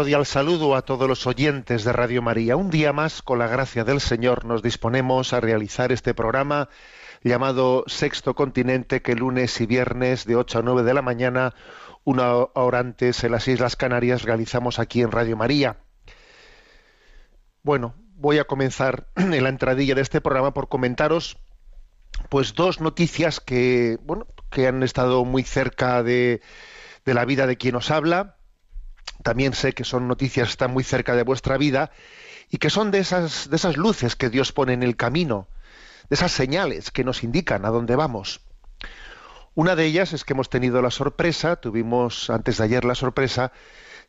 Cordial saludo a todos los oyentes de Radio María. Un día más, con la gracia del Señor, nos disponemos a realizar este programa llamado Sexto Continente, que lunes y viernes de 8 a 9 de la mañana, una hora antes en las Islas Canarias, realizamos aquí en Radio María. Bueno, voy a comenzar en la entradilla de este programa por comentaros pues dos noticias que, bueno, que han estado muy cerca de, de la vida de quien os habla también sé que son noticias que están muy cerca de vuestra vida y que son de esas, de esas luces que Dios pone en el camino, de esas señales que nos indican a dónde vamos. Una de ellas es que hemos tenido la sorpresa, tuvimos antes de ayer la sorpresa,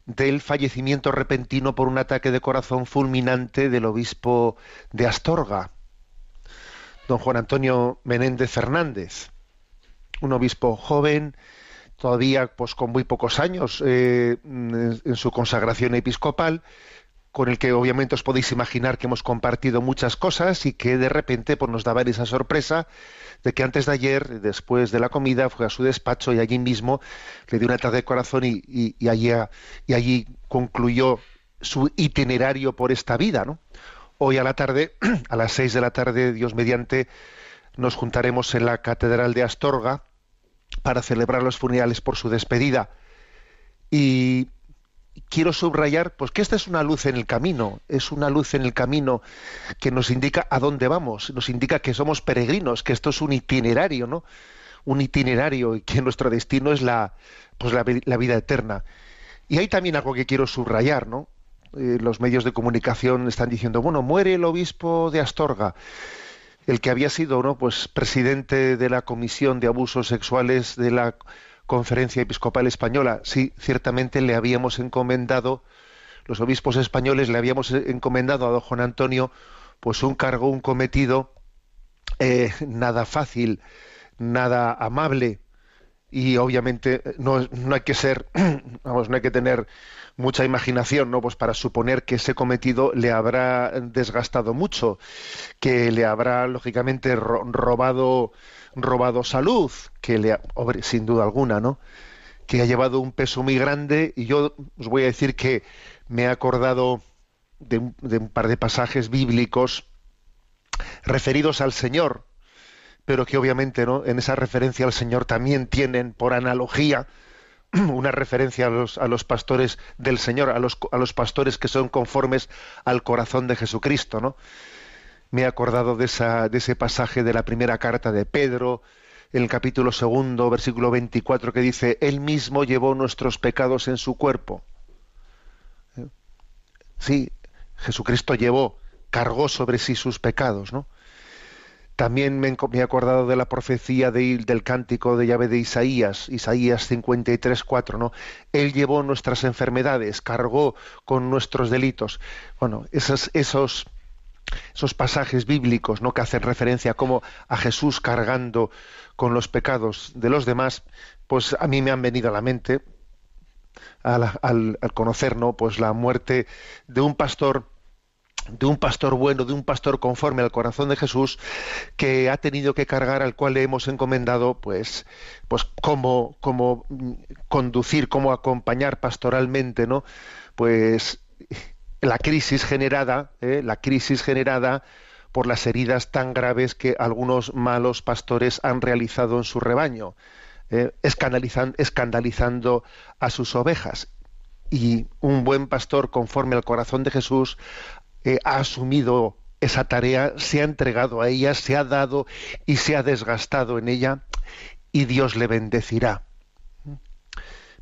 del fallecimiento repentino por un ataque de corazón fulminante del obispo de Astorga, don Juan Antonio Menéndez Fernández, un obispo joven, todavía pues con muy pocos años eh, en su consagración episcopal, con el que obviamente os podéis imaginar que hemos compartido muchas cosas y que de repente pues, nos daba esa sorpresa de que antes de ayer, después de la comida, fue a su despacho y allí mismo le dio un ataque de corazón y, y- y allí, y allí concluyó su itinerario por esta vida. ¿no? Hoy a la tarde, a las seis de la tarde, Dios mediante, nos juntaremos en la Catedral de Astorga, para celebrar los funerales por su despedida. Y quiero subrayar pues que esta es una luz en el camino, es una luz en el camino que nos indica a dónde vamos, nos indica que somos peregrinos, que esto es un itinerario, ¿no? Un itinerario y que nuestro destino es la pues la, vi- la vida eterna. Y hay también algo que quiero subrayar, ¿no? Eh, los medios de comunicación están diciendo, bueno, muere el obispo de Astorga el que había sido ¿no? pues presidente de la Comisión de Abusos Sexuales de la Conferencia Episcopal Española. Sí, ciertamente le habíamos encomendado, los obispos españoles le habíamos encomendado a don Juan Antonio, pues un cargo, un cometido eh, nada fácil, nada amable y obviamente no, no hay que ser, vamos, no hay que tener mucha imaginación, ¿no? Pues para suponer que ese cometido le habrá desgastado mucho, que le habrá lógicamente ro- robado robado salud, que le ha- sin duda alguna, ¿no? Que ha llevado un peso muy grande y yo os voy a decir que me he acordado de un, de un par de pasajes bíblicos referidos al Señor, pero que obviamente ¿no? en esa referencia al Señor también tienen por analogía una referencia a los, a los pastores del Señor, a los, a los pastores que son conformes al corazón de Jesucristo, ¿no? Me he acordado de, esa, de ese pasaje de la primera carta de Pedro, el capítulo segundo, versículo 24, que dice, Él mismo llevó nuestros pecados en su cuerpo. ¿Eh? Sí, Jesucristo llevó, cargó sobre sí sus pecados, ¿no? También me, he acordado de la profecía de, del cántico de llave de Isaías, Isaías 53, 4, ¿no? Él llevó nuestras enfermedades, cargó con nuestros delitos. Bueno, esos, esos, esos pasajes bíblicos, ¿no? Que hacen referencia como a Jesús cargando con los pecados de los demás, pues a mí me han venido a la mente al, al- al conocer ¿no? pues la muerte de un pastor de un pastor bueno, de un pastor conforme al corazón de Jesús, que ha tenido que cargar, al cual le hemos encomendado, pues, pues cómo, cómo conducir, cómo acompañar pastoralmente, ¿no? Pues la crisis generada, ¿eh? la crisis generada por las heridas tan graves que algunos malos pastores han realizado en su rebaño, ¿eh? escandalizan- escandalizando a sus ovejas. Y un buen pastor conforme al corazón de Jesús eh, ha asumido esa tarea, se ha entregado a ella, se ha dado y se ha desgastado en ella y Dios le bendecirá.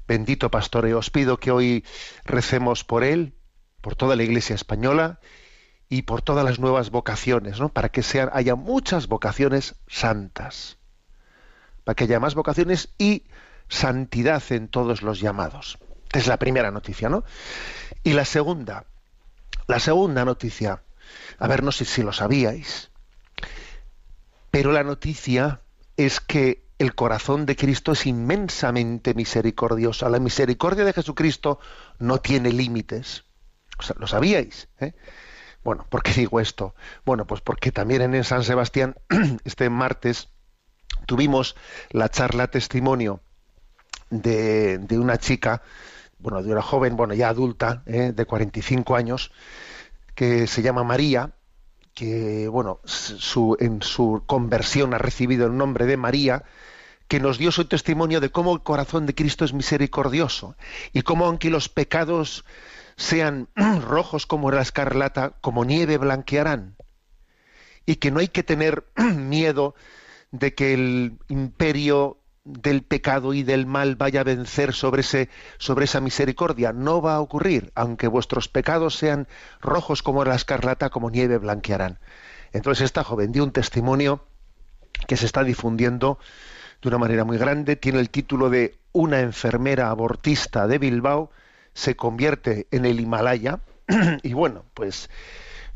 Bendito pastor, y os pido que hoy recemos por él, por toda la Iglesia española y por todas las nuevas vocaciones, ¿no? Para que sean, haya muchas vocaciones santas, para que haya más vocaciones y santidad en todos los llamados. Es la primera noticia, ¿no? Y la segunda, la segunda noticia, a ver, no sé si lo sabíais, pero la noticia es que el corazón de Cristo es inmensamente misericordioso. La misericordia de Jesucristo no tiene límites. ¿Lo sabíais? eh? Bueno, ¿por qué digo esto? Bueno, pues porque también en San Sebastián, este martes, tuvimos la charla testimonio de, de una chica, bueno, de una joven, bueno, ya adulta, eh, de 45 años, que se llama María, que bueno, su, en su conversión ha recibido el nombre de María, que nos dio su testimonio de cómo el corazón de Cristo es misericordioso y cómo aunque los pecados sean rojos como la escarlata, como nieve blanquearán. Y que no hay que tener miedo de que el imperio del pecado y del mal vaya a vencer sobre, ese, sobre esa misericordia. No va a ocurrir, aunque vuestros pecados sean rojos como la escarlata, como nieve blanquearán. Entonces esta joven dio un testimonio que se está difundiendo de una manera muy grande, tiene el título de Una enfermera abortista de Bilbao se convierte en el Himalaya y bueno, pues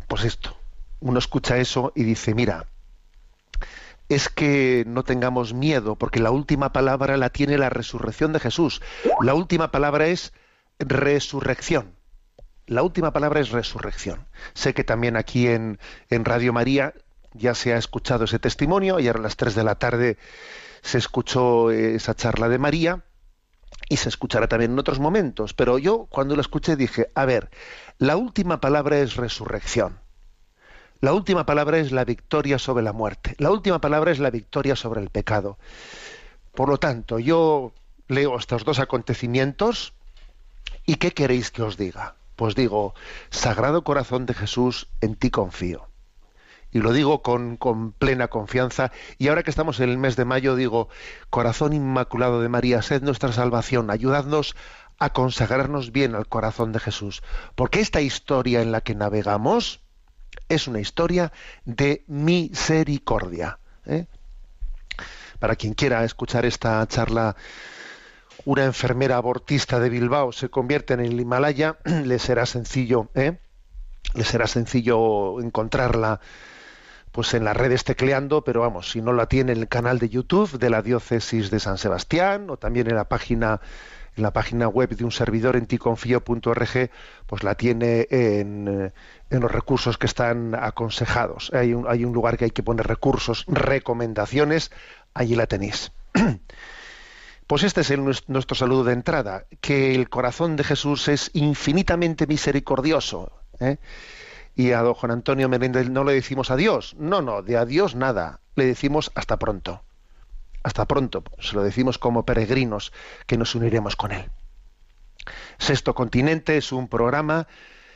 pues esto, uno escucha eso y dice, mira, es que no tengamos miedo, porque la última palabra la tiene la resurrección de Jesús. La última palabra es resurrección. La última palabra es resurrección. Sé que también aquí en, en Radio María ya se ha escuchado ese testimonio, ayer a las 3 de la tarde se escuchó esa charla de María y se escuchará también en otros momentos, pero yo cuando lo escuché dije, a ver, la última palabra es resurrección. La última palabra es la victoria sobre la muerte. La última palabra es la victoria sobre el pecado. Por lo tanto, yo leo estos dos acontecimientos y ¿qué queréis que os diga? Pues digo, Sagrado Corazón de Jesús, en ti confío. Y lo digo con, plena confianza. Y ahora que estamos en el mes de mayo, digo, Corazón Inmaculado de María, sed nuestra salvación, ayudadnos a consagrarnos bien al corazón de Jesús. Porque esta historia en la que navegamos es una historia de misericordia. ¿eh? Para quien quiera escuchar esta charla, una enfermera abortista de Bilbao se convierte en el Himalaya, le será sencillo, ¿eh? le será sencillo encontrarla pues en las redes tecleando, pero vamos, si no la tiene en el canal de YouTube de la diócesis de San Sebastián o también en la página en la página web de un servidor en ticonfío.org, pues la tiene en, en, los recursos que están aconsejados. Hay un, lugar que hay que poner recursos, recomendaciones, allí la tenéis. Pues este es nuestro saludo de entrada, que el corazón de Jesús es infinitamente misericordioso. ¿eh? Y a don Juan Antonio Menéndez no le decimos adiós, no, no, de adiós nada, le decimos hasta pronto. Hasta pronto, se lo decimos como peregrinos que nos uniremos con él. Sexto Continente es un programa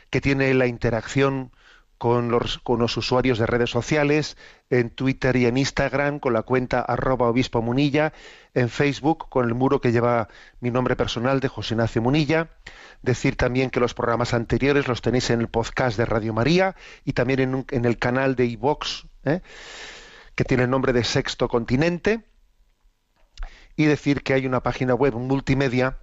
que tiene la interacción con los, usuarios de redes sociales, en Twitter y en Instagram, con la cuenta arroba obispo Munilla, en Facebook, con el muro que lleva mi nombre personal de José Ignacio Munilla. Decir también que los programas anteriores los tenéis en el podcast de Radio María y también en el canal de iVox, ¿eh? que tiene el nombre de Sexto Continente. Y decir que hay una página web multimedia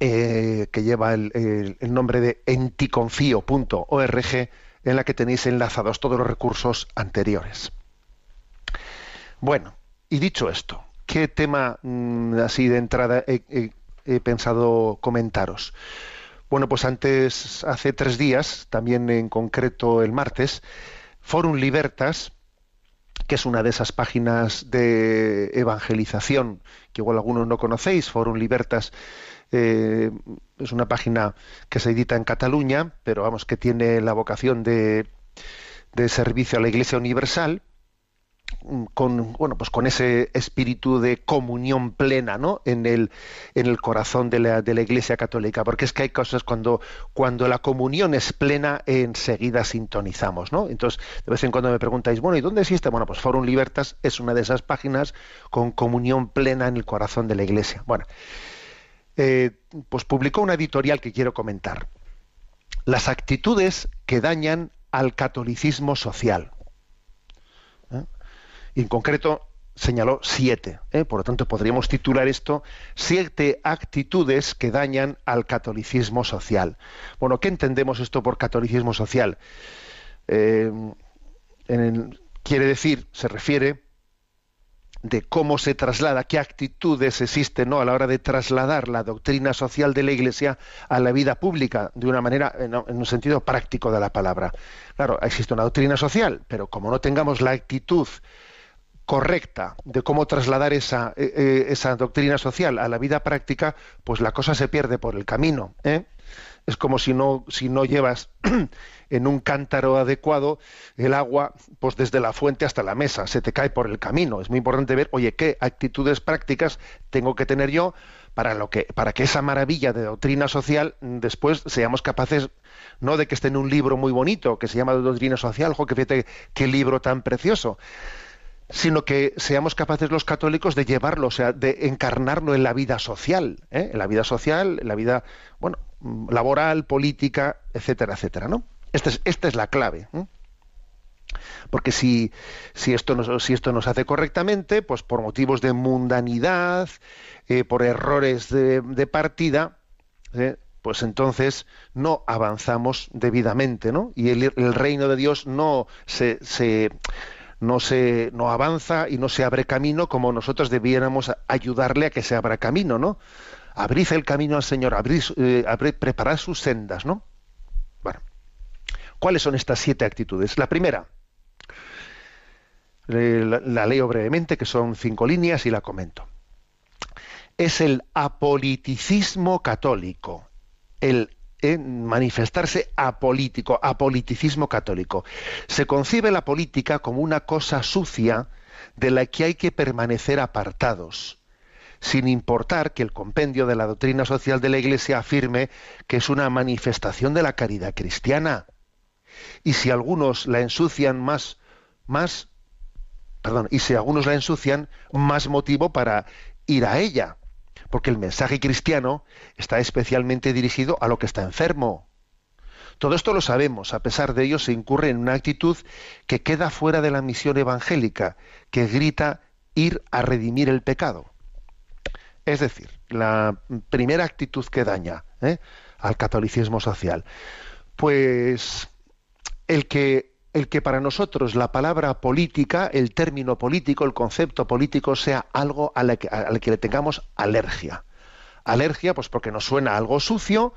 eh, que lleva el, nombre de enticonfío.org en la que tenéis enlazados todos los recursos anteriores. Bueno, y dicho esto, ¿qué tema mmm, así de entrada he, he pensado comentaros. Bueno, pues antes, hace tres días, también en concreto el martes, Forum Libertas, que es una de esas páginas de evangelización que igual algunos no conocéis, Forum Libertas eh, es una página que se edita en Cataluña, pero vamos, que tiene la vocación de, de servicio a la Iglesia Universal con bueno pues con ese espíritu de comunión plena ¿no? en el en el corazón de la, de la iglesia católica porque es que hay cosas cuando cuando la comunión es plena enseguida sintonizamos ¿no? entonces de vez en cuando me preguntáis bueno y dónde existe bueno pues Forum Libertas es una de esas páginas con comunión plena en el corazón de la iglesia bueno eh, pues publicó una editorial que quiero comentar las actitudes que dañan al catolicismo social y en concreto señaló siete. ¿eh? Por lo tanto, podríamos titular esto siete actitudes que dañan al catolicismo social. Bueno, ¿qué entendemos esto por catolicismo social? Eh, quiere decir, se refiere de cómo se traslada, qué actitudes existen a la hora de trasladar la doctrina social de la Iglesia a la vida pública de una manera, en, un sentido práctico de la palabra. Claro, existe una doctrina social, pero como no tengamos la actitud correcta de cómo trasladar esa, eh, eh, esa, doctrina social a la vida práctica, pues la cosa se pierde por el camino. ¿eh? Es como si no, si no llevas en un cántaro adecuado el agua pues desde la fuente hasta la mesa, se te cae por el camino. Es muy importante ver, oye, qué actitudes prácticas tengo que tener yo para lo que para que esa maravilla de doctrina social después seamos capaces no de que esté en un libro muy bonito que se llama Doctrina Social, ojo, que fíjate qué libro tan precioso, sino que seamos capaces los católicos de llevarlo, o sea, de encarnarlo en la vida social, ¿eh? en la vida social, en la vida, bueno, laboral, política, etcétera, etcétera, ¿no? Esta es, esta es la clave. ¿eh? Porque si, si, esto nos, si esto hace correctamente, pues por motivos de mundanidad, eh, por errores de, partida, pues entonces no avanzamos debidamente, ¿no? Y el, reino de Dios no se no se no avanza y no se abre camino como nosotros debiéramos ayudarle a que se abra camino, ¿no? Abrid el camino al Señor, abrid, eh, preparad sus sendas, ¿no? Bueno, ¿cuáles son estas siete actitudes? La primera, la, la leo brevemente, que son cinco líneas y la comento. Es el apoliticismo católico, el en manifestarse apolítico, apoliticismo católico. Se concibe la política como una cosa sucia de la que hay que permanecer apartados, sin importar que el compendio de la doctrina social de la Iglesia afirme que es una manifestación de la caridad cristiana. Y si algunos la ensucian más, más, perdón, y si algunos la ensucian, más motivo para ir a ella porque el mensaje cristiano está especialmente dirigido a lo que está enfermo. Todo esto lo sabemos, a pesar de ello se incurre en una actitud que queda fuera de la misión evangélica, que grita ir a redimir el pecado. Es decir, la primera actitud que daña ¿eh? al catolicismo social, pues el que el que para nosotros la palabra política, el término político, el concepto político sea algo al que, le tengamos alergia. Alergia, pues porque nos suena algo sucio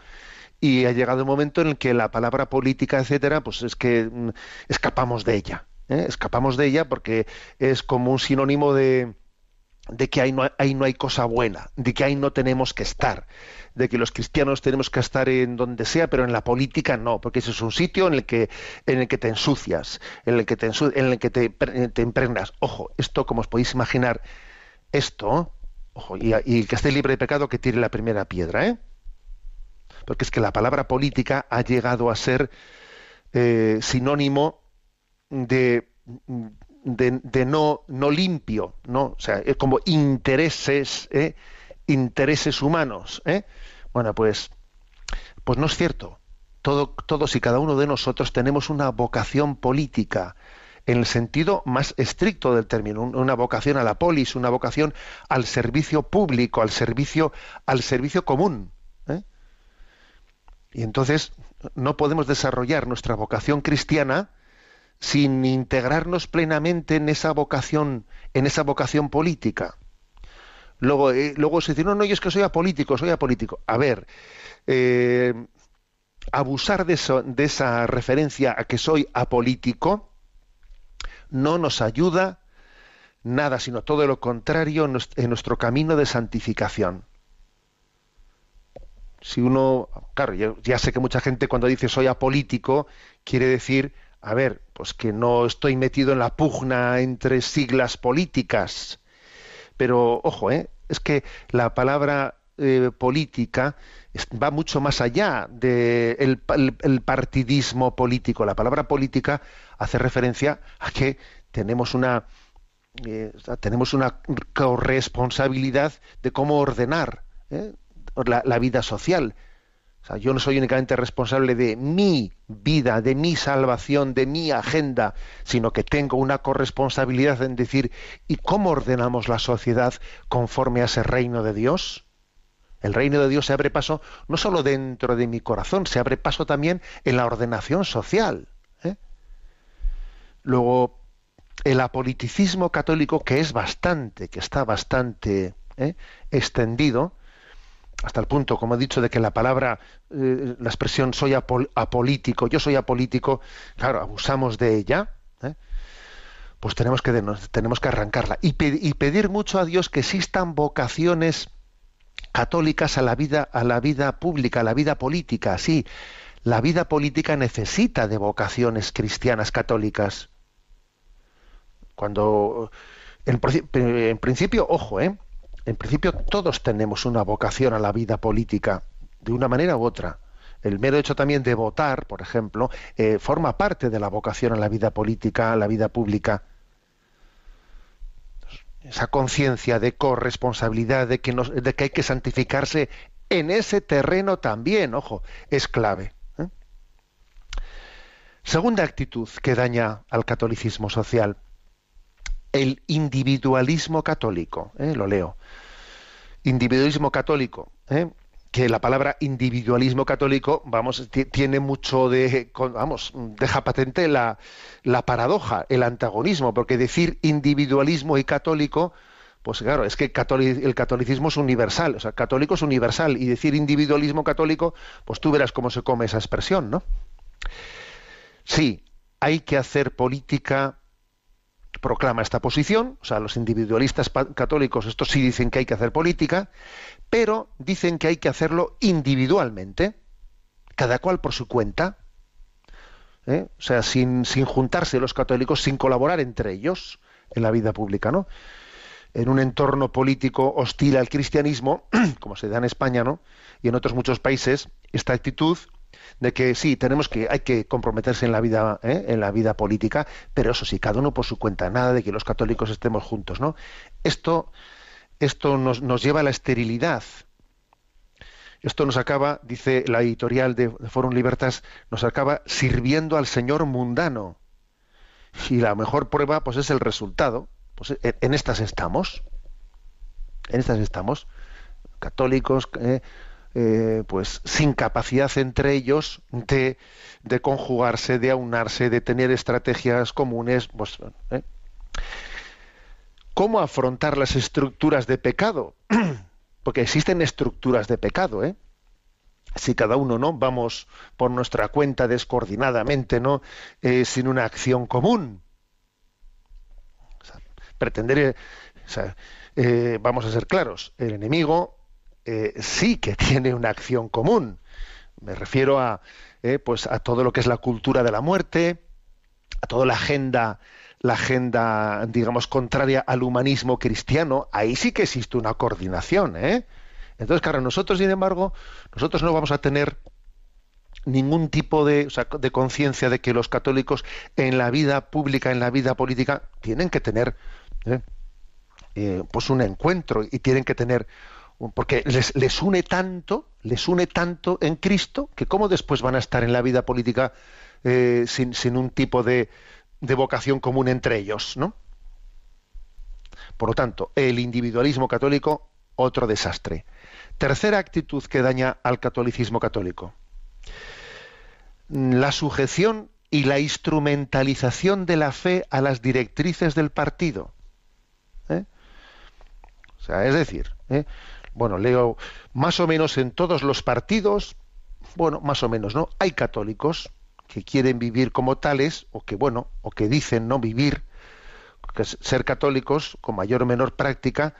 y ha llegado un momento en el que la palabra política, etcétera, pues es que mm, escapamos de ella. ¿eh? Escapamos de ella porque es como un sinónimo de, de que ahí no, ahí no hay cosa buena, de que ahí no tenemos que estar, de que los cristianos tenemos que estar en donde sea, pero en la política no, porque ese es un sitio en el que, en el que te ensucias, en el que te, en el que te, te, impregnas. Ojo, esto, como os podéis imaginar, esto, ojo, y, el que esté libre de pecado que tire la primera piedra, ¿eh? Porque es que la palabra política ha llegado a ser eh, sinónimo de de, no, no limpio, ¿no? O sea, es como intereses, ¿eh? intereses humanos, ¿eh? Bueno, pues, pues no es cierto. Todo, todos y cada uno de nosotros tenemos una vocación política, en el sentido más estricto del término, una vocación a la polis, una vocación al servicio público, al servicio, al servicio común. ¿eh? Y entonces no podemos desarrollar nuestra vocación cristiana sin integrarnos plenamente en esa vocación, en esa vocación política. Luego, eh, luego se dice, no, no, yo es que soy apolítico, soy apolítico. A ver, eh, abusar de, eso, de esa referencia a que soy apolítico no nos ayuda nada, sino todo lo contrario en nuestro camino de santificación. Si uno, claro, ya, ya sé que mucha gente cuando dice soy apolítico quiere decir, a ver, pues que no estoy metido en la pugna entre siglas políticas. Pero ojo, ¿eh? es que la palabra eh, política va mucho más allá del el, partidismo político. La palabra política hace referencia a que tenemos una eh, tenemos una corresponsabilidad de cómo ordenar ¿eh? la, vida social. O sea, yo no soy únicamente responsable de mi vida, de mi salvación, de mi agenda, sino que tengo una corresponsabilidad en decir, ¿y cómo ordenamos la sociedad conforme a ese reino de Dios? El reino de Dios se abre paso no solo dentro de mi corazón, se abre paso también en la ordenación social. ¿eh? Luego, el apoliticismo católico, que es bastante, que está bastante ¿eh? extendido, hasta el punto, como he dicho, de que la palabra, eh, la expresión soy apolítico, yo soy apolítico, claro, abusamos de ella, ¿eh? pues tenemos que, tenemos que arrancarla y, pedir mucho a Dios que existan vocaciones católicas a la vida, a la vida pública, a la vida política. Sí, la vida política necesita de vocaciones cristianas católicas. Cuando, en, en principio, ojo, ¿eh? En principio todos tenemos una vocación a la vida política, de una manera u otra. El mero hecho también de votar, por ejemplo, eh, forma parte de la vocación a la vida política, a la vida pública esa conciencia de corresponsabilidad, de que, de que hay que santificarse en ese terreno también, ojo, es clave. ¿eh? Segunda actitud que daña al catolicismo social, el individualismo católico. ¿eh? Lo leo. Individualismo católico. ¿eh? que la palabra individualismo católico, vamos, tiene mucho de, vamos, deja patente la, la paradoja, el antagonismo, porque decir individualismo y católico, pues claro, es que el catolicismo es universal, o sea, católico es universal, y decir individualismo católico, pues tú verás cómo se come esa expresión, ¿no? Sí, hay que hacer política proclama esta posición, o sea, los individualistas católicos, estos sí dicen que hay que hacer política, pero dicen que hay que hacerlo individualmente, cada cual por su cuenta, ¿eh? o sea, sin, sin juntarse los católicos, sin colaborar entre ellos en la vida pública, ¿no? En un entorno político hostil al cristianismo, como se da en España, ¿no? Y en otros muchos países, esta actitud de que sí tenemos que hay que comprometerse en la vida ¿eh? en la vida política pero eso sí cada uno por su cuenta nada de que los católicos estemos juntos no esto esto nos, nos lleva a la esterilidad. Esto nos acaba dice la editorial de, Forum Libertas nos acaba sirviendo al señor mundano. Y la mejor prueba pues es el resultado. Pues en, estas estamos. En estas estamos. Católicos eh, eh, pues sin capacidad entre ellos de, de, conjugarse, de aunarse, de tener estrategias comunes. Pues, ¿eh? ¿Cómo afrontar las estructuras de pecado? Porque existen estructuras de pecado, ¿eh? Si cada uno no vamos por nuestra cuenta descoordinadamente, no, eh, sin una acción común. pretender, vamos a ser claros, el enemigo eh, sí que tiene una acción común. Me refiero a, eh, pues a todo lo que es la cultura de la muerte, a toda la agenda, la agenda, digamos, contraria al humanismo cristiano. Ahí sí que existe una coordinación. ¿eh? Entonces, claro, nosotros, sin embargo, nosotros no vamos a tener ningún tipo de, de conciencia de que los católicos en la vida pública, en la vida política, tienen que tener pues un encuentro y tienen que tener porque les, une tanto, les une tanto en Cristo, que cómo después van a estar en la vida política eh, sin, un tipo de, de, vocación común entre ellos, ¿no? Por lo tanto, el individualismo católico, otro desastre. Tercera actitud que daña al catolicismo católico. La sujeción y la instrumentalización de la fe a las directrices del partido. ¿eh? O sea, es decir, ¿eh? Bueno, leo más o menos en todos los partidos, bueno, más o menos, ¿no? Hay católicos que quieren vivir como tales, o que, bueno, o que dicen no vivir, que ser católicos con mayor o menor práctica,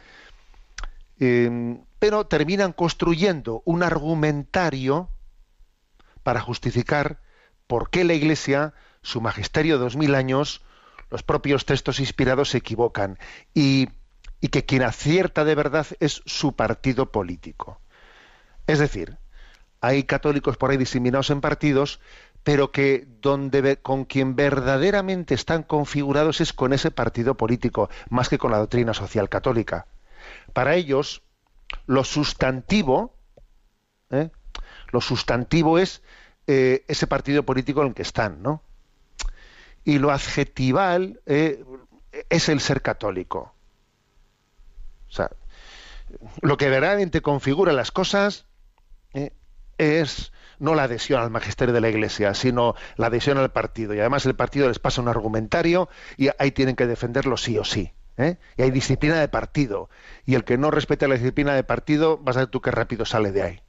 eh, pero terminan construyendo un argumentario para justificar por qué la Iglesia, su magisterio de dos mil años, los propios textos inspirados se equivocan y, y que quien acierta de verdad es su partido político. Es decir, hay católicos por ahí diseminados en partidos, pero que donde con quien verdaderamente están configurados es con ese partido político, más que con la doctrina social católica. Para ellos, lo sustantivo, ¿eh? lo sustantivo es eh, ese partido político en el que están, ¿no? Y lo adjetival eh, es el ser católico. O sea, lo que verdaderamente configura las cosas eh, es no la adhesión al magisterio de la Iglesia, sino la adhesión al partido. Y además el partido les pasa un argumentario y ahí tienen que defenderlo sí o sí. Y hay disciplina de partido. Y el que no respete la disciplina de partido, vas a ver tú qué rápido sale de ahí.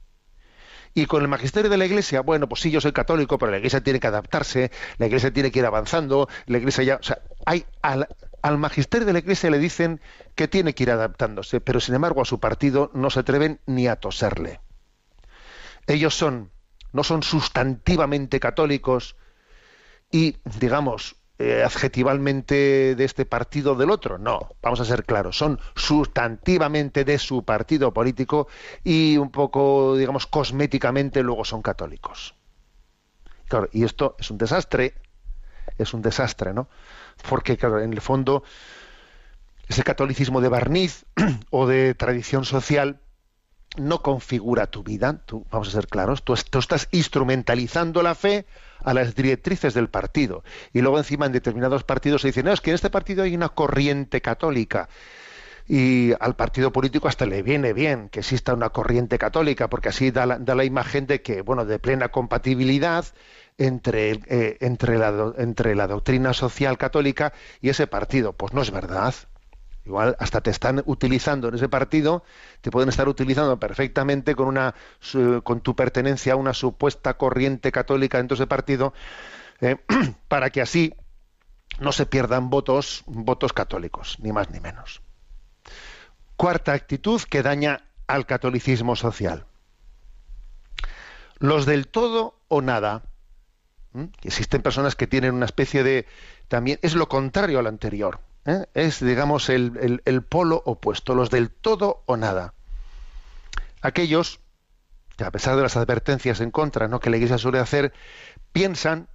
Y con el magisterio de la Iglesia, bueno, pues sí, yo soy católico, pero la Iglesia tiene que adaptarse, la Iglesia tiene que ir avanzando, la Iglesia ya, o sea, hay al, magisterio de la Iglesia le dicen que tiene que ir adaptándose, pero sin embargo a su partido no se atreven ni a toserle. Ellos son no son sustantivamente católicos y digamos eh, adjetivalmente de este partido del otro. No, vamos a ser claros, son sustantivamente de su partido político y un poco, digamos, cosméticamente luego son católicos. Claro, y esto es un desastre, es un desastre, ¿no? Porque, claro, en el fondo, ese catolicismo de barniz o de tradición social no configura tu vida, tú, vamos a ser claros, tú, tú estás instrumentalizando la fe a las directrices del partido. Y luego encima en determinados partidos se dice, no, es que en este partido hay una corriente católica. Y al partido político hasta le viene bien que exista una corriente católica, porque así da la, imagen de que, bueno, de plena compatibilidad entre, eh, entre, la, doctrina social católica y ese partido. Pues no es verdad. Igual hasta te están utilizando en ese partido, te pueden estar utilizando perfectamente con una con tu pertenencia a una supuesta corriente católica dentro de ese partido, eh, para que así no se pierdan votos, votos católicos, ni más ni menos. Cuarta actitud que daña al catolicismo social. Los del todo o nada. ¿Mm? Existen personas que tienen una especie de también es lo contrario al anterior ¿eh? es, digamos, el, polo opuesto, los del todo o nada. Aquellos que, a pesar de las advertencias en contra ¿no? que la Iglesia suele hacer, piensan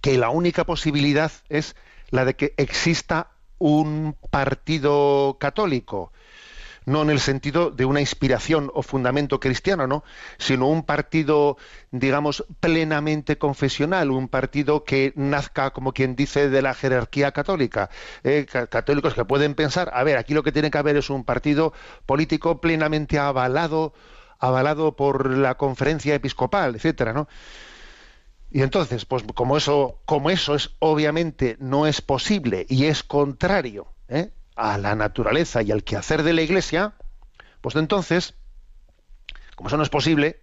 que la única posibilidad es la de que exista un partido católico, no en el sentido de una inspiración o fundamento cristiano, ¿no? sino un partido, digamos, plenamente confesional, un partido que nazca, como quien dice, de la jerarquía católica. Eh, católicos que pueden pensar, a ver, aquí lo que tiene que haber es un partido político plenamente avalado, avalado por la conferencia episcopal, etcétera, ¿no? Y entonces, pues como eso, como eso es obviamente no es posible y es contrario, ¿eh? A la naturaleza y al quehacer de la Iglesia, pues entonces, como eso no es posible,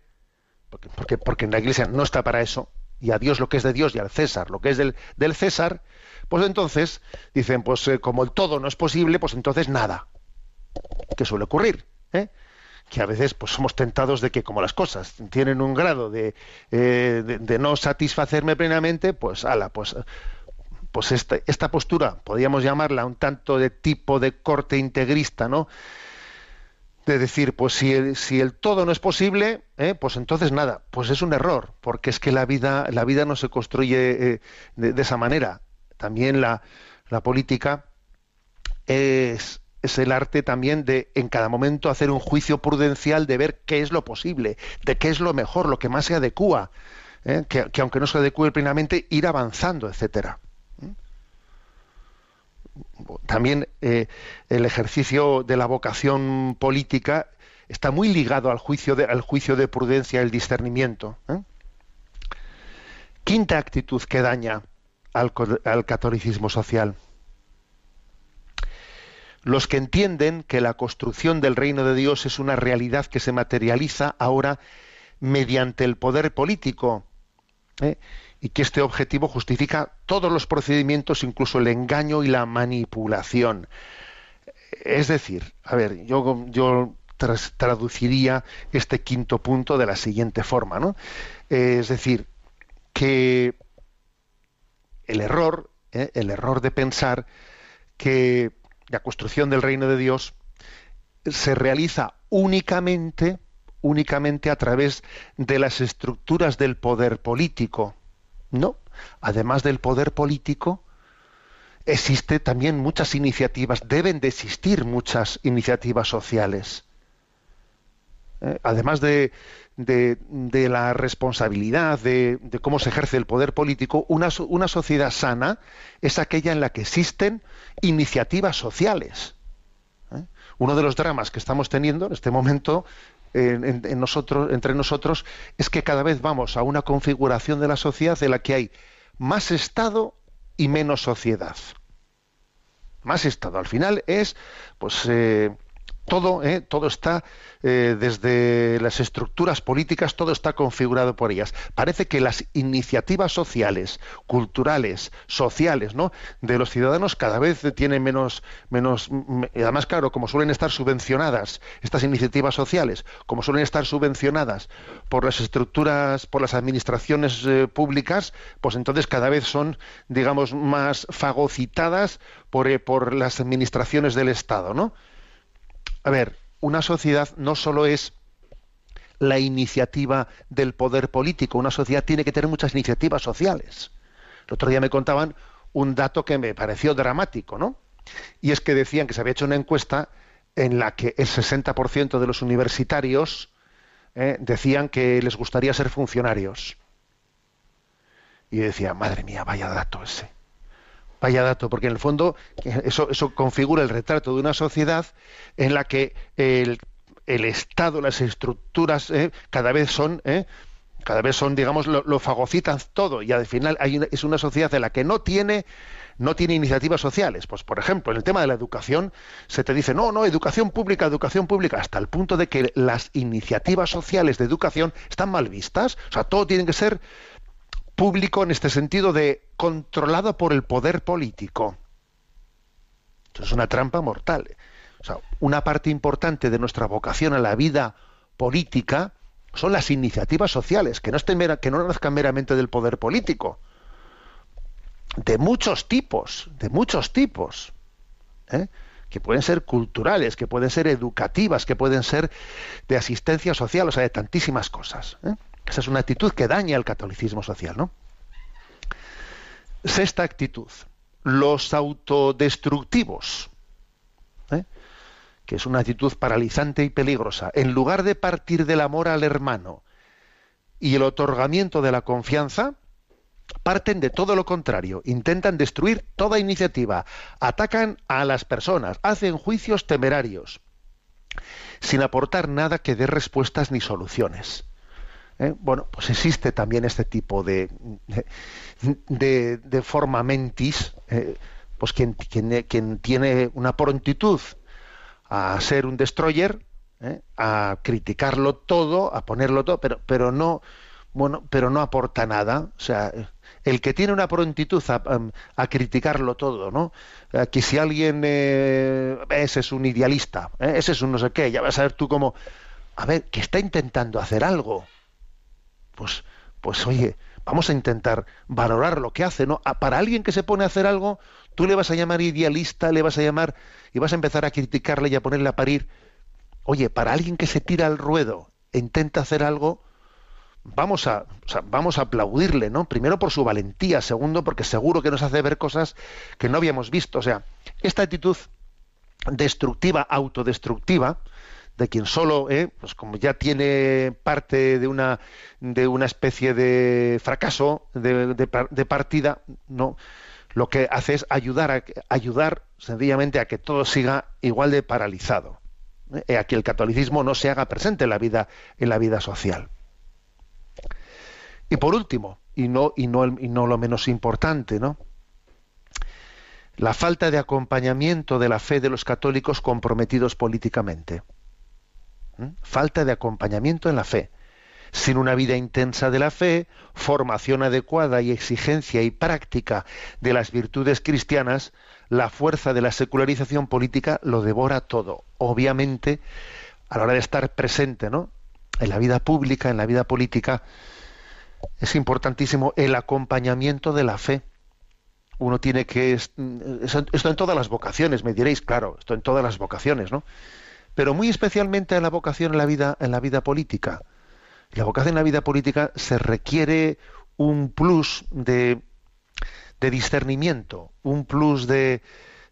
porque, porque, porque en la Iglesia no está para eso, y a Dios lo que es de Dios y al César lo que es del, del César, pues entonces dicen, pues eh, como el todo no es posible, pues entonces nada. ¿Qué suele ocurrir? ¿eh? Que a veces pues somos tentados de que como las cosas tienen un grado de, eh, de, de no satisfacerme plenamente, pues ala, pues pues esta, esta postura, podríamos llamarla un tanto de tipo de corte integrista, ¿no? de decir, pues si el, si el todo no es posible, ¿eh? pues entonces nada, pues es un error, porque es que la vida, la vida no se construye eh, de, esa manera. También la, la política es, es, el arte también de en cada momento hacer un juicio prudencial de ver qué es lo posible, de qué es lo mejor, lo que más se adecua, ¿eh? que, que, aunque no se adecue plenamente, ir avanzando, etcétera también eh, el ejercicio de la vocación política está muy ligado al juicio de, al juicio de prudencia, el discernimiento. ¿eh? Quinta actitud que daña al, catolicismo social. los que entienden que la construcción del reino de Dios es una realidad que se materializa ahora mediante el poder político ¿eh? Y que este objetivo justifica todos los procedimientos, incluso el engaño y la manipulación. Es decir, a ver, yo, yo traduciría este quinto punto de la siguiente forma, ¿no? es decir, que el error, ¿eh? el error de pensar que la construcción del reino de Dios se realiza únicamente, únicamente a través de las estructuras del poder político. No, además del poder político, existe también muchas iniciativas, deben de existir muchas iniciativas sociales. Eh, además de, la responsabilidad de, cómo se ejerce el poder político, una, una, sociedad sana es aquella en la que existen iniciativas sociales. ¿eh? Uno de los dramas que estamos teniendo en este momento en, nosotros, entre nosotros es que cada vez vamos a una configuración de la sociedad en la que hay más Estado y menos sociedad. Más Estado. Al final es, pues, eh, todo, eh, todo está eh, desde las estructuras políticas, todo está configurado por ellas. Parece que las iniciativas sociales, culturales, sociales, ¿no? de los ciudadanos cada vez tienen menos, menos, además claro, como suelen estar subvencionadas estas iniciativas sociales, como suelen estar subvencionadas por las estructuras, por las administraciones eh, públicas, pues entonces cada vez son, digamos, más fagocitadas por, por las administraciones del Estado, ¿no? A ver, una sociedad no solo es la iniciativa del poder político, una sociedad tiene que tener muchas iniciativas sociales. El otro día me contaban un dato que me pareció dramático, ¿no? Y es que decían que se había hecho una encuesta en la que el 60% de los universitarios eh, decían que les gustaría ser funcionarios. Y decía, madre mía, vaya dato ese. Vaya dato, porque en el fondo eso, eso configura el retrato de una sociedad en la que el, Estado, las estructuras eh, cada vez son, eh, cada vez son, digamos, lo, fagocitan todo y al final hay es una sociedad en la que no tiene no tiene iniciativas sociales. Pues, por ejemplo, en el tema de la educación se te dice, no, no, educación pública, educación pública, hasta el punto de que las iniciativas sociales de educación están mal vistas. O sea, todo tiene que ser público en este sentido de controlado por el poder político. Esto es una trampa mortal. O sea, una parte importante de nuestra vocación a la vida política son las iniciativas sociales, que no, estén que no nazcan meramente del poder político. De muchos tipos, de muchos tipos. ¿eh? que pueden ser culturales, que pueden ser educativas, que pueden ser de asistencia social, o sea, de tantísimas cosas. ¿eh? Esa es una actitud que daña al catolicismo social, ¿no? Sexta actitud, los autodestructivos, ¿eh? que es una actitud paralizante y peligrosa. En lugar de partir del amor al hermano y el otorgamiento de la confianza, parten de todo lo contrario, intentan destruir toda iniciativa, atacan a las personas, hacen juicios temerarios, sin aportar nada que dé respuestas ni soluciones. ¿Eh? bueno, pues existe también este tipo de, de, forma mentis, eh, pues quien, quien, tiene una prontitud a ser un destroyer, ¿eh? a criticarlo todo, a ponerlo todo, pero, pero no, bueno, pero no aporta nada. O sea, el que tiene una prontitud a, criticarlo todo, ¿no? Que si alguien ese es un idealista, ese es un no sé qué, ya vas a ver tú cómo, a ver, que está intentando hacer algo pues, pues oye, vamos a intentar valorar lo que hace, ¿no? Para alguien que se pone a hacer algo, tú le vas a llamar idealista, le vas a llamar y vas a empezar a criticarle y a ponerle a parir. Oye, para alguien que se tira al ruedo e intenta hacer algo, vamos a, vamos a aplaudirle, ¿no? Primero por su valentía, segundo porque seguro que nos hace ver cosas que no habíamos visto. O sea, esta actitud destructiva, autodestructiva, de quien solo, eh, pues como ya tiene parte de una, de una especie de fracaso, de, partida, no, lo que hace es ayudar, ayudar sencillamente a que todo siga igual de paralizado, eh, a que el catolicismo no se haga presente en la vida, en la vida social. Y por último, y no, y no, y no lo menos importante, ¿no? la falta de acompañamiento de la fe de los católicos comprometidos políticamente. Falta de acompañamiento en la fe. Sin una vida intensa de la fe, formación adecuada y exigencia y práctica de las virtudes cristianas, la fuerza de la secularización política lo devora todo. Obviamente, a la hora de estar presente, ¿no? En la vida pública, en la vida política, es importantísimo el acompañamiento de la fe. Uno tiene que esto en todas las vocaciones, me diréis, claro, esto en todas las vocaciones, ¿no? Pero muy especialmente en la vocación en la vida en la vida política. la vocación en la vida política se requiere un plus de, discernimiento, un plus de,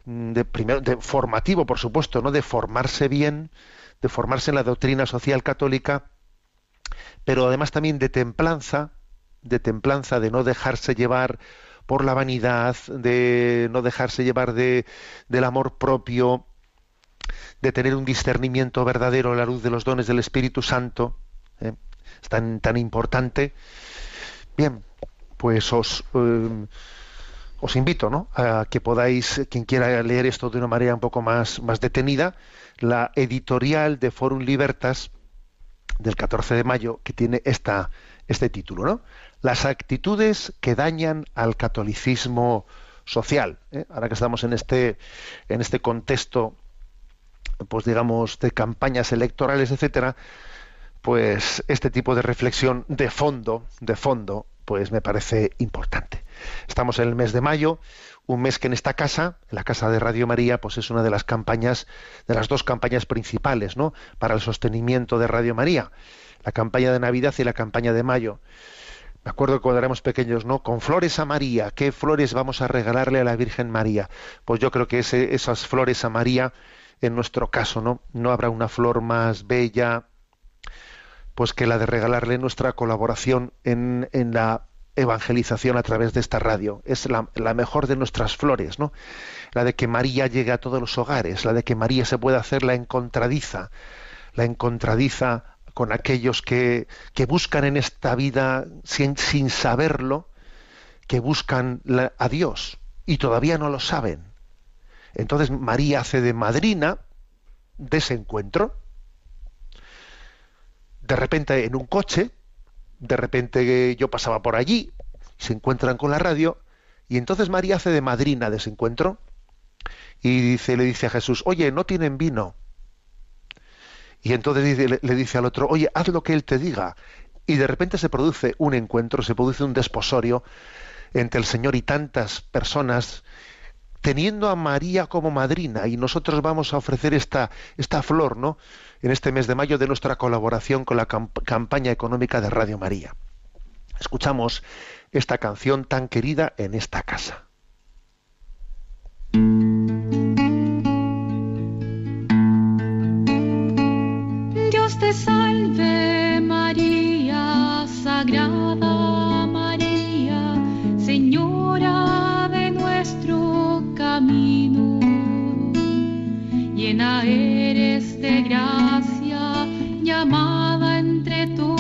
de, de formativo, por supuesto, ¿no? De formarse bien, de formarse en la doctrina social católica, pero además también de templanza, de templanza, de no dejarse llevar por la vanidad, de no dejarse llevar de, del amor propio, de tener un discernimiento verdadero a la luz de los dones del Espíritu Santo. ¿eh? Es tan, tan importante. Bien, pues os, eh, os invito ¿no? a que podáis, quien quiera leer esto de una manera un poco más, más detenida, la editorial de Forum Libertas del 14 de mayo, que tiene esta, este título, ¿no? Las actitudes que dañan al catolicismo social. ¿eh? Ahora que estamos en este, en este contexto, pues digamos, de campañas electorales, etcétera, pues este tipo de reflexión de fondo, de fondo, pues me parece importante. Estamos en el mes de mayo, un mes que en esta casa, en la casa de Radio María, pues es una de las campañas, de las dos campañas principales, ¿no? Para el sostenimiento de Radio María, la campaña de Navidad y la campaña de mayo. Me acuerdo que cuando éramos pequeños, ¿no? Con flores a María, ¿qué flores vamos a regalarle a la Virgen María? Pues yo creo que esas flores a María, en nuestro caso, ¿no? No habrá una flor más bella, pues que la de regalarle nuestra colaboración en, la evangelización a través de esta radio. Es la, la, mejor de nuestras flores, ¿no? La de que María llegue a todos los hogares, la de que María se pueda hacer la encontradiza, la encontradiza con aquellos que, que buscan en esta vida sin, sin saberlo, que buscan a Dios y todavía no lo saben. Entonces María hace de madrina de ese encuentro. De repente en un coche, de repente yo pasaba por allí, se encuentran con la radio, y entonces María hace de madrina de ese encuentro y dice, le dice a Jesús, oye, no tienen vino. Y entonces le, le, dice al otro, oye, haz lo que él te diga. Y de repente se produce un encuentro, se produce un desposorio entre el Señor y tantas personas, teniendo a María como madrina. Y nosotros vamos a ofrecer esta, esta flor, ¿no? En este mes de mayo de nuestra colaboración con la camp campaña económica de Radio María. Escuchamos esta canción tan querida en esta casa. te salve Llena eres de gracia, llamada entre todas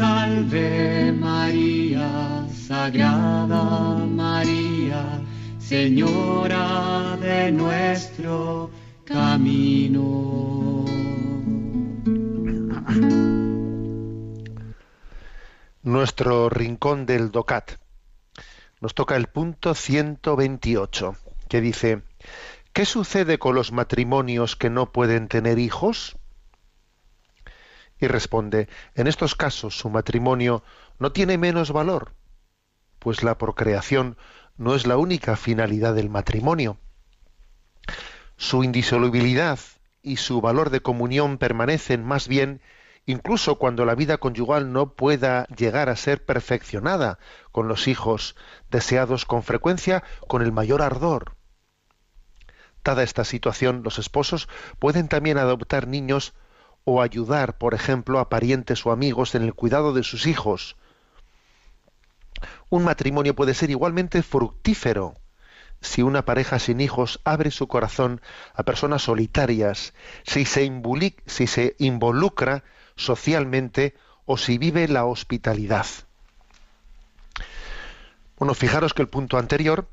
salve María, Sagrada María, Señora de nuestro camino. Nuestro rincón del DOCAT. Nos toca el punto 128, que dice, ¿qué sucede con los matrimonios que no pueden tener hijos? Y responde, en estos casos su matrimonio no tiene menos valor, pues la procreación no es la única finalidad del matrimonio. Su indisolubilidad y su valor de comunión permanecen más bien incluso cuando la vida conyugal no pueda llegar a ser perfeccionada con los hijos deseados con frecuencia con el mayor ardor. Dada esta situación, los esposos pueden también adoptar niños o ayudar, por ejemplo, a parientes o amigos en el cuidado de sus hijos. Un matrimonio puede ser igualmente fructífero si una pareja sin hijos abre su corazón a personas solitarias, si se, involucra socialmente o si vive la hospitalidad. Bueno, fijaros que el punto anterior,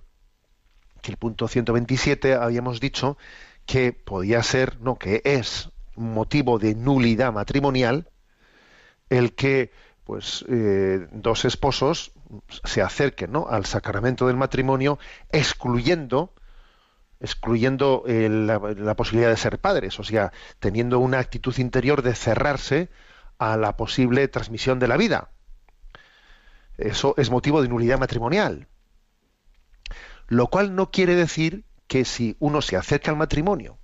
que el punto 127, habíamos dicho que podía ser, no, que es motivo de nulidad matrimonial el que pues eh, dos esposos se acerquen ¿no? al sacramento del matrimonio excluyendo excluyendo eh, la, posibilidad de ser padres, o sea, teniendo una actitud interior de cerrarse a la posible transmisión de la vida. Eso es motivo de nulidad matrimonial. Lo cual no quiere decir que si uno se acerca al matrimonio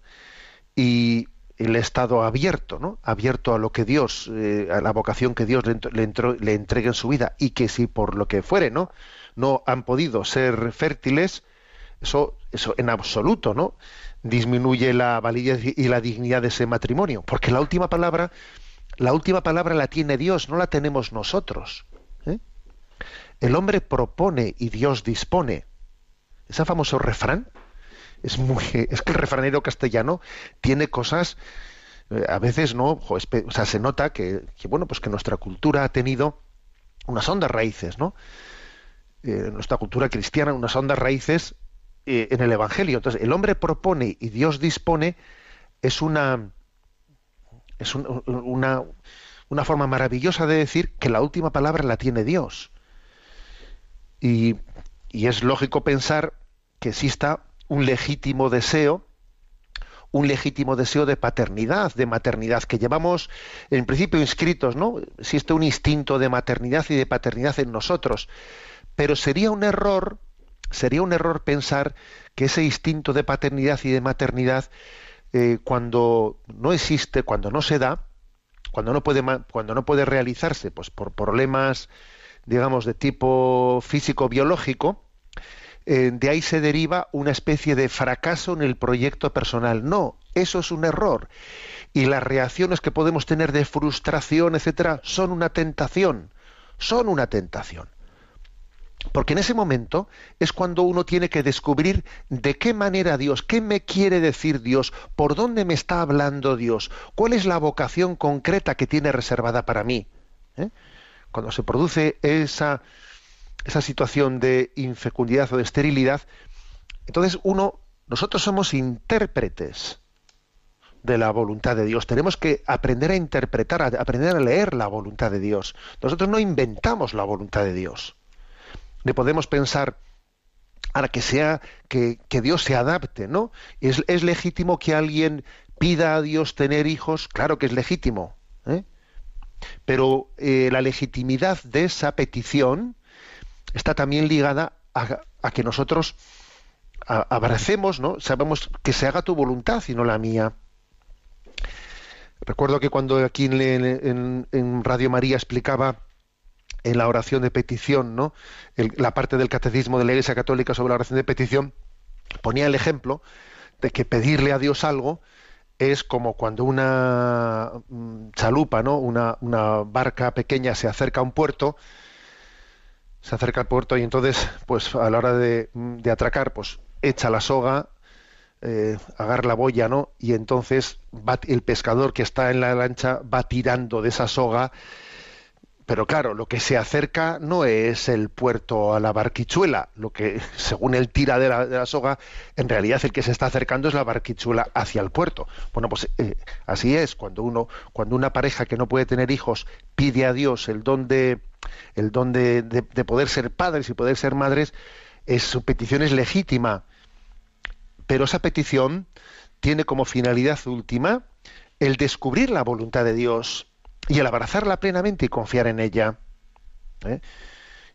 y el estado abierto, ¿no? Abierto a lo que Dios, eh, a la vocación que Dios le, le entregue en su vida y que si por lo que fuere, ¿no? No han podido ser fértiles, eso, eso en absoluto, ¿no? Disminuye la validez y la dignidad de ese matrimonio, porque la última palabra, la última palabra la tiene Dios, no la tenemos nosotros. ¿eh? El hombre propone y Dios dispone. Ese famoso refrán es que el refranero castellano tiene cosas Eh, a veces no, o sea, se nota que, bueno, pues que nuestra cultura ha tenido unas hondas raíces, ¿no? Eh, nuestra cultura cristiana, unas hondas raíces eh, en el Evangelio. Entonces, el hombre propone y Dios dispone es una es un- una, una forma maravillosa de decir que la última palabra la tiene Dios. Y, y es lógico pensar que exista un legítimo deseo, un legítimo deseo de paternidad, de maternidad, que llevamos en principio inscritos, ¿no? Existe un instinto de maternidad y de paternidad en nosotros. Pero sería un error, sería un error pensar que ese instinto de paternidad y de maternidad, eh, cuando no existe, cuando no se da, cuando no puede, cuando no puede realizarse, pues por problemas, digamos, de tipo físico-biológico, eh, de ahí se deriva una especie de fracaso en el proyecto personal. No, eso es un error. Y las reacciones que podemos tener de frustración, etcétera, son una tentación. Son una tentación. Porque en ese momento es cuando uno tiene que descubrir de qué manera Dios, qué me quiere decir Dios, por dónde me está hablando Dios, cuál es la vocación concreta que tiene reservada para mí. ¿eh? Cuando se produce esa, esa situación de infecundidad o de esterilidad, entonces uno, nosotros somos intérpretes de la voluntad de Dios. Tenemos que aprender a interpretar, aprender a leer la voluntad de Dios. Nosotros no inventamos la voluntad de Dios. Le podemos pensar ahora que sea que, Dios se adapte, ¿no? ¿Es, es legítimo que alguien pida a Dios tener hijos, claro que es legítimo, ¿eh? pero eh, la legitimidad de esa petición está también ligada a, que nosotros abracemos, ¿no? Sabemos que se haga tu voluntad y no la mía. Recuerdo que cuando aquí en, en- Radio María explicaba en la oración de petición, ¿no? La parte del catecismo de la Iglesia Católica sobre la oración de petición, ponía el ejemplo de que pedirle a Dios algo es como cuando una mm, chalupa, ¿no? Una barca pequeña se acerca a un puerto, se acerca al puerto y entonces, pues a la hora de, atracar, pues echa la soga, eh, agarra la boya, ¿no? Y entonces va, el pescador que está en la lancha va tirando de esa soga pero claro, lo que se acerca no es el puerto a la barquichuela, lo que, según él tira de la, de la soga, en realidad el que se está acercando es la barquichuela hacia el puerto. Bueno, pues eh, así es, cuando uno, cuando una pareja que no puede tener hijos pide a Dios el don de, el don de, de- de poder ser padres y poder ser madres, es, su petición es legítima, pero esa petición tiene como finalidad última el descubrir la voluntad de Dios y el abrazarla plenamente y confiar en ella. ¿eh?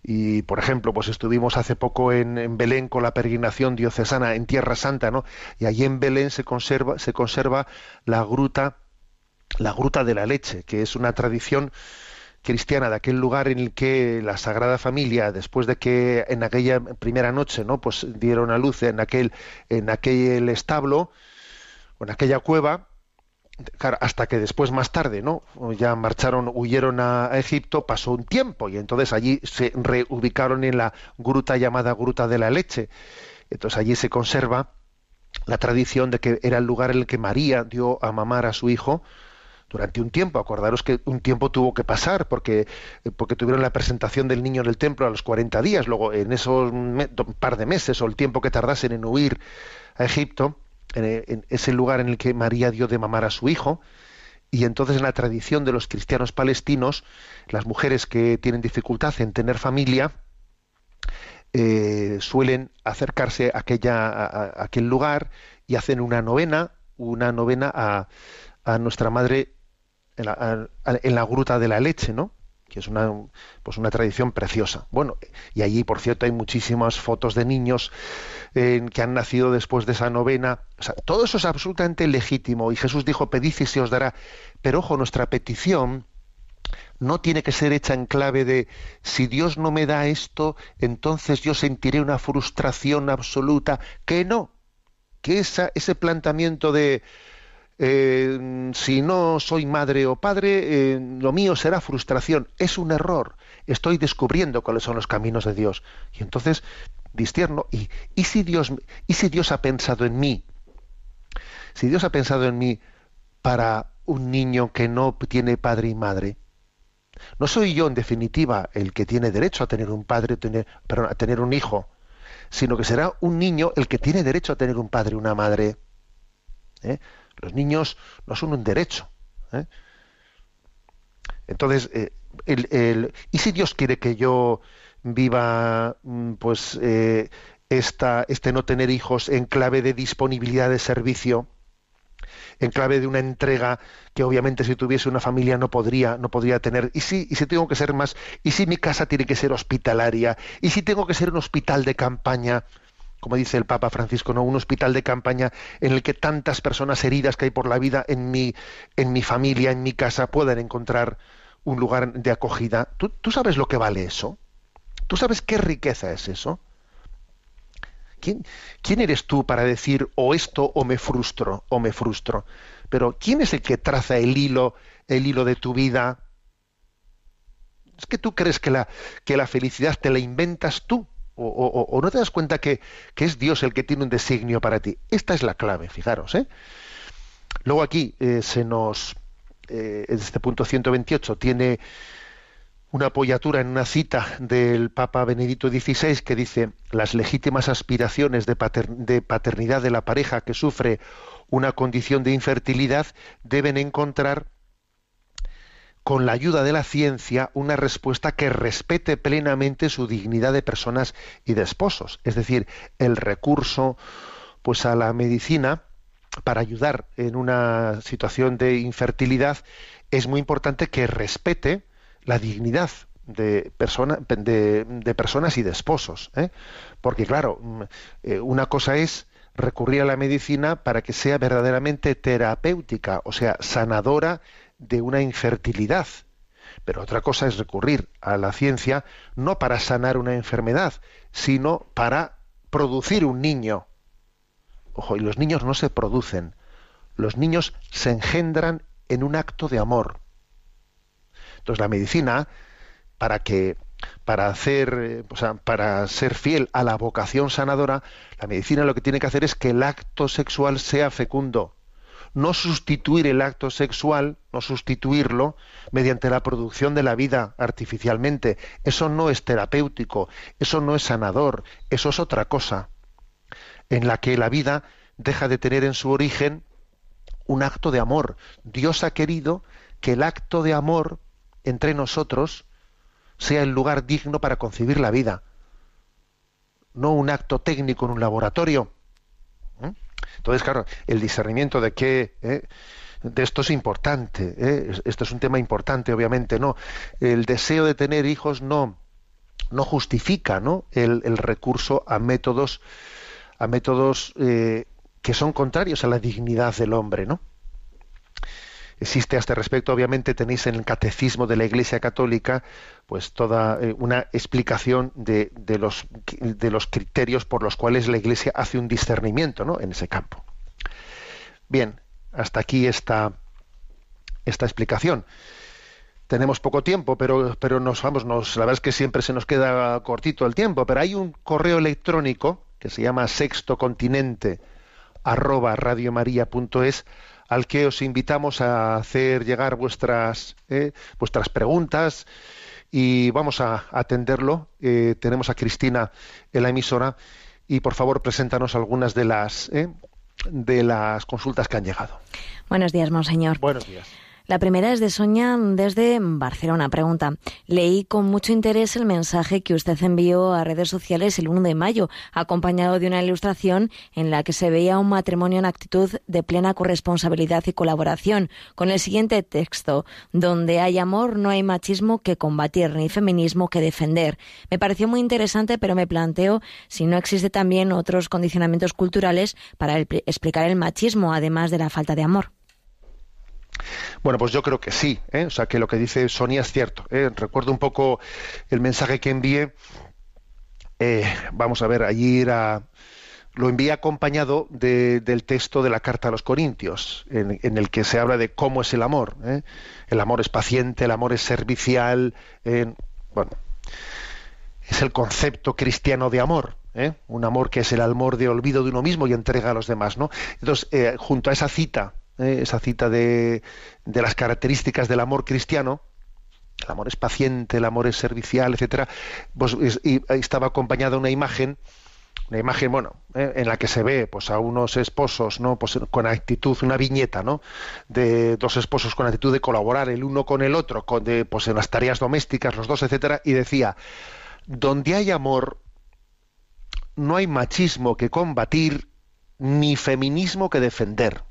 Y, por ejemplo, pues estuvimos hace poco en, en Belén con la peregrinación diocesana en Tierra Santa, ¿no? Y allí en Belén se conserva, se conserva la gruta, la gruta de la leche, que es una tradición cristiana de aquel lugar en el que la Sagrada Familia, después de que en aquella primera noche, ¿no? Pues dieron a luz en aquel, en aquel establo, o en aquella cueva, hasta que después más tarde, ¿no? Ya marcharon, huyeron a Egipto, pasó un tiempo y entonces allí se reubicaron en la gruta llamada Gruta de la Leche. Entonces allí se conserva la tradición de que era el lugar en el que María dio a mamar a su hijo durante un tiempo. Acordaros que un tiempo tuvo que pasar porque, porque tuvieron la presentación del niño en el templo a los 40 días. Luego, en esos par de meses o el tiempo que tardasen en huir a Egipto, en, en ese lugar en el que María dio de mamar a su hijo, y entonces en la tradición de los cristianos palestinos, las mujeres que tienen dificultad en tener familia, eh, suelen acercarse a, aquella, a, a aquel lugar y hacen una novena, una novena a, a nuestra madre en la, gruta de la leche, ¿no? que es una pues una tradición preciosa. Bueno, y allí, por cierto, hay muchísimas fotos de niños eh, que han nacido después de esa novena. O sea, todo eso es absolutamente legítimo. Y Jesús dijo, pedid y se os dará. Pero ojo, nuestra petición no tiene que ser hecha en clave de si Dios no me da esto, entonces yo sentiré una frustración absoluta. Que no, que ese planteamiento de eh, si no soy madre o padre, eh, lo mío será frustración. Es un error. Estoy descubriendo cuáles son los caminos de Dios. Y entonces discierno. ¿Y, y, si Dios, ¿Y si Dios ha pensado en mí? Si Dios ha pensado en mí para un niño que no tiene padre y madre? No soy yo, en definitiva, el que tiene derecho a tener un padre, tener, perdón, a tener un hijo, sino que será un niño el que tiene derecho a tener un padre y una madre. ¿eh? Los niños no son un derecho. ¿eh? Entonces, eh, el- ¿y si Dios quiere que yo viva, mm, pues, eh, este no tener hijos en clave de disponibilidad de servicio? en clave de una entrega que obviamente si tuviese una familia no podría no podría tener y si y si tengo que ser más y si mi casa tiene que ser hospitalaria y si tengo que ser un hospital de campaña como dice el Papa Francisco no un hospital de campaña en el que tantas personas heridas que hay por la vida en mi en mi familia en mi casa puedan encontrar un lugar de acogida tú, sabes lo que vale eso tú sabes qué riqueza es eso ¿Quién, quién eres tú para decir o esto o me frustro o me frustro? Pero ¿quién es el que traza el hilo, el hilo de tu vida? ¿Es que tú crees que la felicidad te la inventas tú? ¿O, no te das cuenta que, es Dios el que tiene un designio para ti? Esta es la clave, fijaros. ¿eh? Luego aquí eh, se nos, eh, este punto 128, tiene una apoyatura en una cita del Papa Benedicto XVI que dice las legítimas aspiraciones de paternidad de la pareja que sufre una condición de infertilidad deben encontrar con la ayuda de la ciencia una respuesta que respete plenamente su dignidad de personas y de esposos, es decir, el recurso pues a la medicina para ayudar en una situación de infertilidad es muy importante que respete la dignidad de, persona- de, de personas y de esposos. ¿eh? Porque claro, mm, eh, una cosa es recurrir a la medicina para que sea verdaderamente terapéutica, o sea, sanadora de una infertilidad. Pero otra cosa es recurrir a la ciencia no para sanar una enfermedad, sino para producir un niño. Ojo, y los niños no se producen. Los niños se engendran en un acto de amor. Entonces la medicina, para que para hacer, eh, para ser fiel a la vocación sanadora, la medicina lo que tiene que hacer es que el acto sexual sea fecundo. No sustituir el acto sexual, no sustituirlo mediante la producción de la vida artificialmente. Eso no es terapéutico, eso no es sanador, eso es otra cosa en la que la vida deja de tener en su origen un acto de amor. Dios ha querido que el acto de amor entre nosotros sea el lugar digno para concebir la vida, no un acto técnico en un laboratorio. Entonces, claro, el discernimiento de qué ¿eh? de esto es importante. ¿eh? Esto es un tema importante, obviamente, no. El deseo de tener hijos no no justifica, ¿no? El, el recurso a métodos a métodos eh, que son contrarios a la dignidad del hombre, ¿no? Existe a este respecto, obviamente tenéis en el catecismo de la Iglesia Católica, pues toda eh, una explicación de, los de los criterios por los cuales la Iglesia hace un discernimiento, ¿no? En ese campo. Bien, hasta aquí esta esta explicación. Tenemos poco tiempo, pero, pero nos vamos, nos, la verdad es que siempre se nos queda cortito el tiempo, pero hay un correo electrónico que se llama sextocontinente arroba radiomaria.es al que os invitamos a hacer llegar vuestras eh, vuestras preguntas y vamos a atenderlo. Eh, tenemos a Cristina en la emisora y por favor preséntanos algunas de las eh, de las consultas que han llegado. Buenos días, monseñor. Buenos días. La primera es de Soña desde Barcelona. Pregunta, leí con mucho interés el mensaje que usted envió a redes sociales el 1 de mayo, acompañado de una ilustración en la que se veía un matrimonio en actitud de plena corresponsabilidad y colaboración, con el siguiente texto, donde hay amor no hay machismo que combatir, ni feminismo que defender. Me pareció muy interesante, pero me planteo si no existe también otros condicionamientos culturales para explicar el machismo, además de la falta de amor. Bueno, pues yo creo que sí. ¿eh? O sea, que lo que dice Sonia es cierto. ¿eh? Recuerdo un poco el mensaje que envié. Eh, vamos a ver, allí era. Lo envié acompañado de- del texto de la carta a los Corintios, en, en el que se habla de cómo es el amor. ¿eh? El amor es paciente, el amor es servicial. eh, bueno, es el concepto cristiano de amor. ¿eh? Un amor que es el amor de olvido de uno mismo y entrega a los demás. ¿no? Entonces, junto a esa cita ¿eh? esa cita de, de las características del amor cristiano, el amor es paciente, el amor es servicial, etcétera, pues es- y estaba acompañada una imagen, una imagen, bueno, eh, en la que se ve pues a unos esposos, ¿no? Pues con actitud, una viñeta, ¿no? De dos esposos con actitud de colaborar el uno con el otro, con pues en las tareas domésticas, los dos, etcétera, y decía, donde hay amor, no hay machismo que combatir, ni feminismo que defender.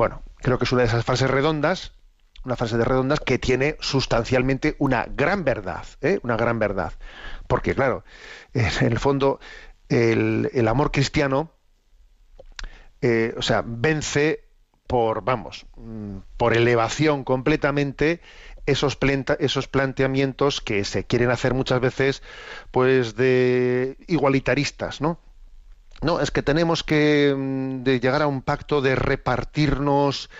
Bueno, creo que es una de esas frases redondas, una frase de redondas que tiene sustancialmente una gran verdad, ¿eh? una gran verdad. Porque, claro, en el fondo, el, el amor cristiano, eh, o sea, vence por, vamos, mm, por elevación completamente esos, esos planteamientos que se quieren hacer muchas veces, pues, de igualitaristas, ¿no? No, es que tenemos que mm, de llegar a un pacto de repartirnos,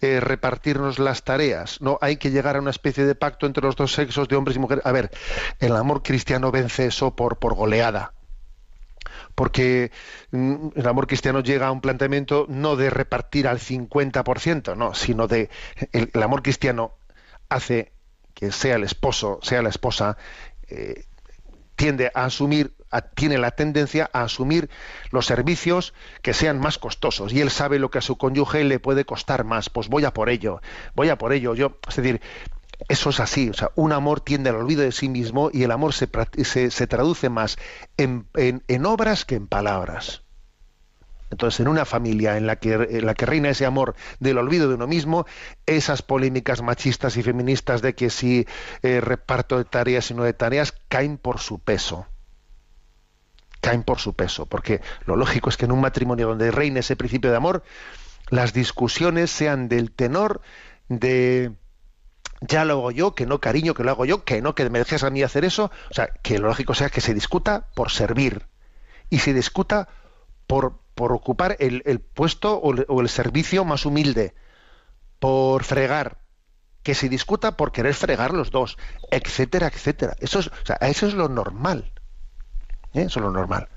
eh, repartirnos las tareas. No, hay que llegar a una especie de pacto entre los dos sexos de hombres y mujeres. A ver, el amor cristiano vence eso por, por goleada. Porque mm, el amor cristiano llega a un planteamiento no de repartir al 50%, no, sino de el, amor cristiano hace que sea el esposo, sea la esposa, eh, tiende a asumir, tiene la tendencia a asumir los servicios que sean más costosos y él sabe lo que a su cónyuge le puede costar más, pues voy a por ello, voy a por ello. Yo, es decir, eso es así, o sea, un amor tiende al olvido de sí mismo y el amor se, se, se traduce más en, en- obras que en palabras. Entonces, en una familia en la que, la que reina ese amor del olvido de uno mismo, esas polémicas machistas y feministas de que si eh, reparto de tareas y no de tareas caen por su peso. Caen por su peso, porque lo lógico es que en un matrimonio donde reine ese principio de amor, las discusiones sean del tenor de ya lo hago yo, que no cariño, que lo hago yo, que no, que me dejes a mí hacer eso. O sea, que lo lógico sea que se discuta por servir y se discuta por, por ocupar el, el puesto o el, o el servicio más humilde, por fregar, que se discuta por querer fregar los dos, etcétera, etcétera. Eso es, o sea, eso es lo normal. ¿Eh? Eso es lo normal.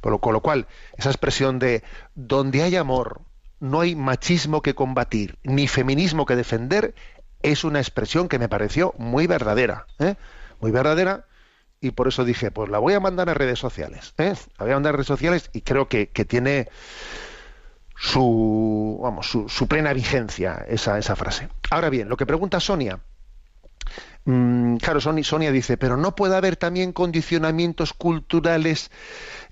Por lo, con lo cual, esa expresión de donde hay amor, no hay machismo que combatir, ni feminismo que defender, es una expresión que me pareció muy verdadera. ¿eh? Muy verdadera. Y por eso dije, pues la voy a mandar a redes sociales. ¿eh? La voy a mandar a redes sociales y creo que, que tiene su, vamos, su, su plena vigencia esa, esa frase. Ahora bien, lo que pregunta Sonia, Mm, claro, Soni- Sonia dice, pero no puede haber también condicionamientos culturales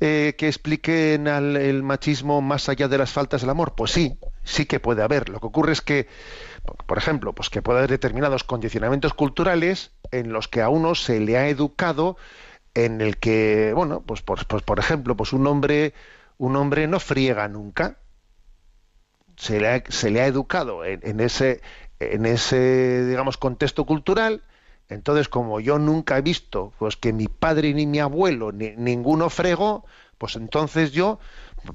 eh, que expliquen al, el machismo más allá de las faltas del amor. Pues sí, sí que puede haber. Lo que ocurre es que, por ejemplo, pues que puede haber determinados condicionamientos culturales en los que a uno se le ha educado en el que, bueno, pues por, pues, por ejemplo, pues un hombre, un hombre no friega nunca. Se le ha, se le ha educado en, en ese, en ese, digamos, contexto cultural. Entonces, como yo nunca he visto pues que mi padre ni mi abuelo ni ninguno fregó, pues entonces yo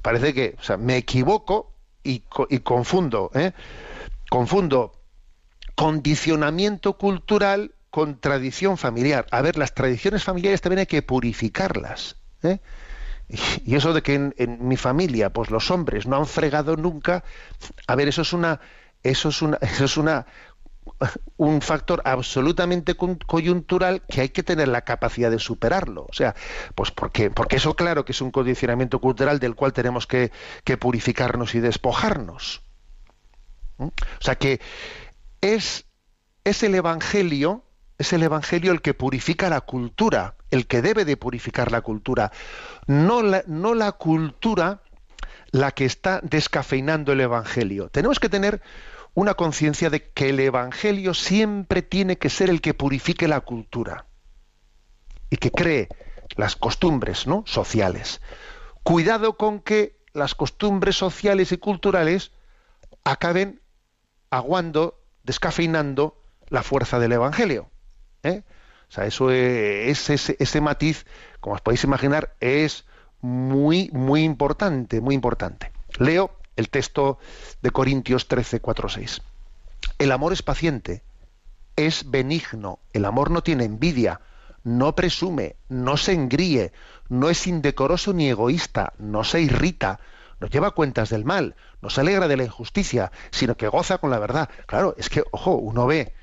parece que, me equivoco y, co- y confundo, ¿eh? confundo condicionamiento cultural con tradición familiar. A ver, las tradiciones familiares también hay que purificarlas. ¿eh? Y y eso de que en, en mi familia, pues los hombres no han fregado nunca, a ver, eso es una, eso es una, eso es una, un factor absolutamente coyuntural que hay que tener la capacidad de superarlo. O sea, pues porque, porque eso claro que es un condicionamiento cultural del cual tenemos que, que purificarnos y despojarnos. ¿Mm? O sea que es, es el Evangelio, es el Evangelio el que purifica la cultura, el que debe de purificar la cultura, no la, no la cultura la que está descafeinando el Evangelio. Tenemos que tener una conciencia de que el Evangelio siempre tiene que ser el que purifique la cultura y que cree las costumbres ¿no? sociales. Cuidado con que las costumbres sociales y culturales acaben aguando, descafeinando la fuerza del Evangelio. ¿eh? O sea, eso es, ese, ese matiz, como os podéis imaginar, es muy, muy importante, muy importante. Leo el texto de Corintios 13, 4, 6. El amor es paciente, es benigno, el amor no tiene envidia, no presume, no se engríe, no es indecoroso ni egoísta, no se irrita, nos lleva cuentas del mal, nos alegra de la injusticia, sino que goza con la verdad. Claro, es que, ojo, uno ve,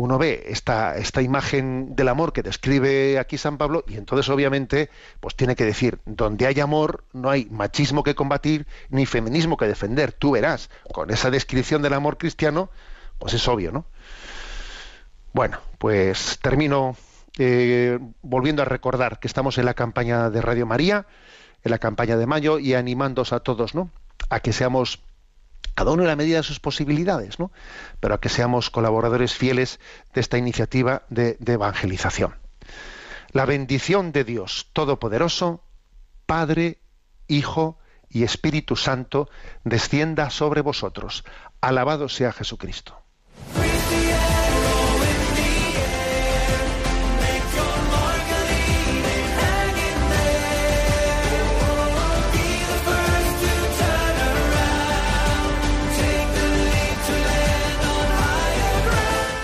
uno ve esta, esta imagen del amor que describe aquí San Pablo, y entonces obviamente, pues tiene que decir, donde hay amor, no hay machismo que combatir, ni feminismo que defender. Tú verás, con esa descripción del amor cristiano, pues es obvio, ¿no? Bueno, pues termino eh, volviendo a recordar que estamos en la campaña de Radio María, en la campaña de mayo, y animándos a todos, ¿no? A que seamos cada uno en la medida de sus posibilidades, ¿no? Pero a que seamos colaboradores fieles de esta iniciativa de, de evangelización. La bendición de Dios Todopoderoso, Padre, Hijo y Espíritu Santo, descienda sobre vosotros. Alabado sea Jesucristo.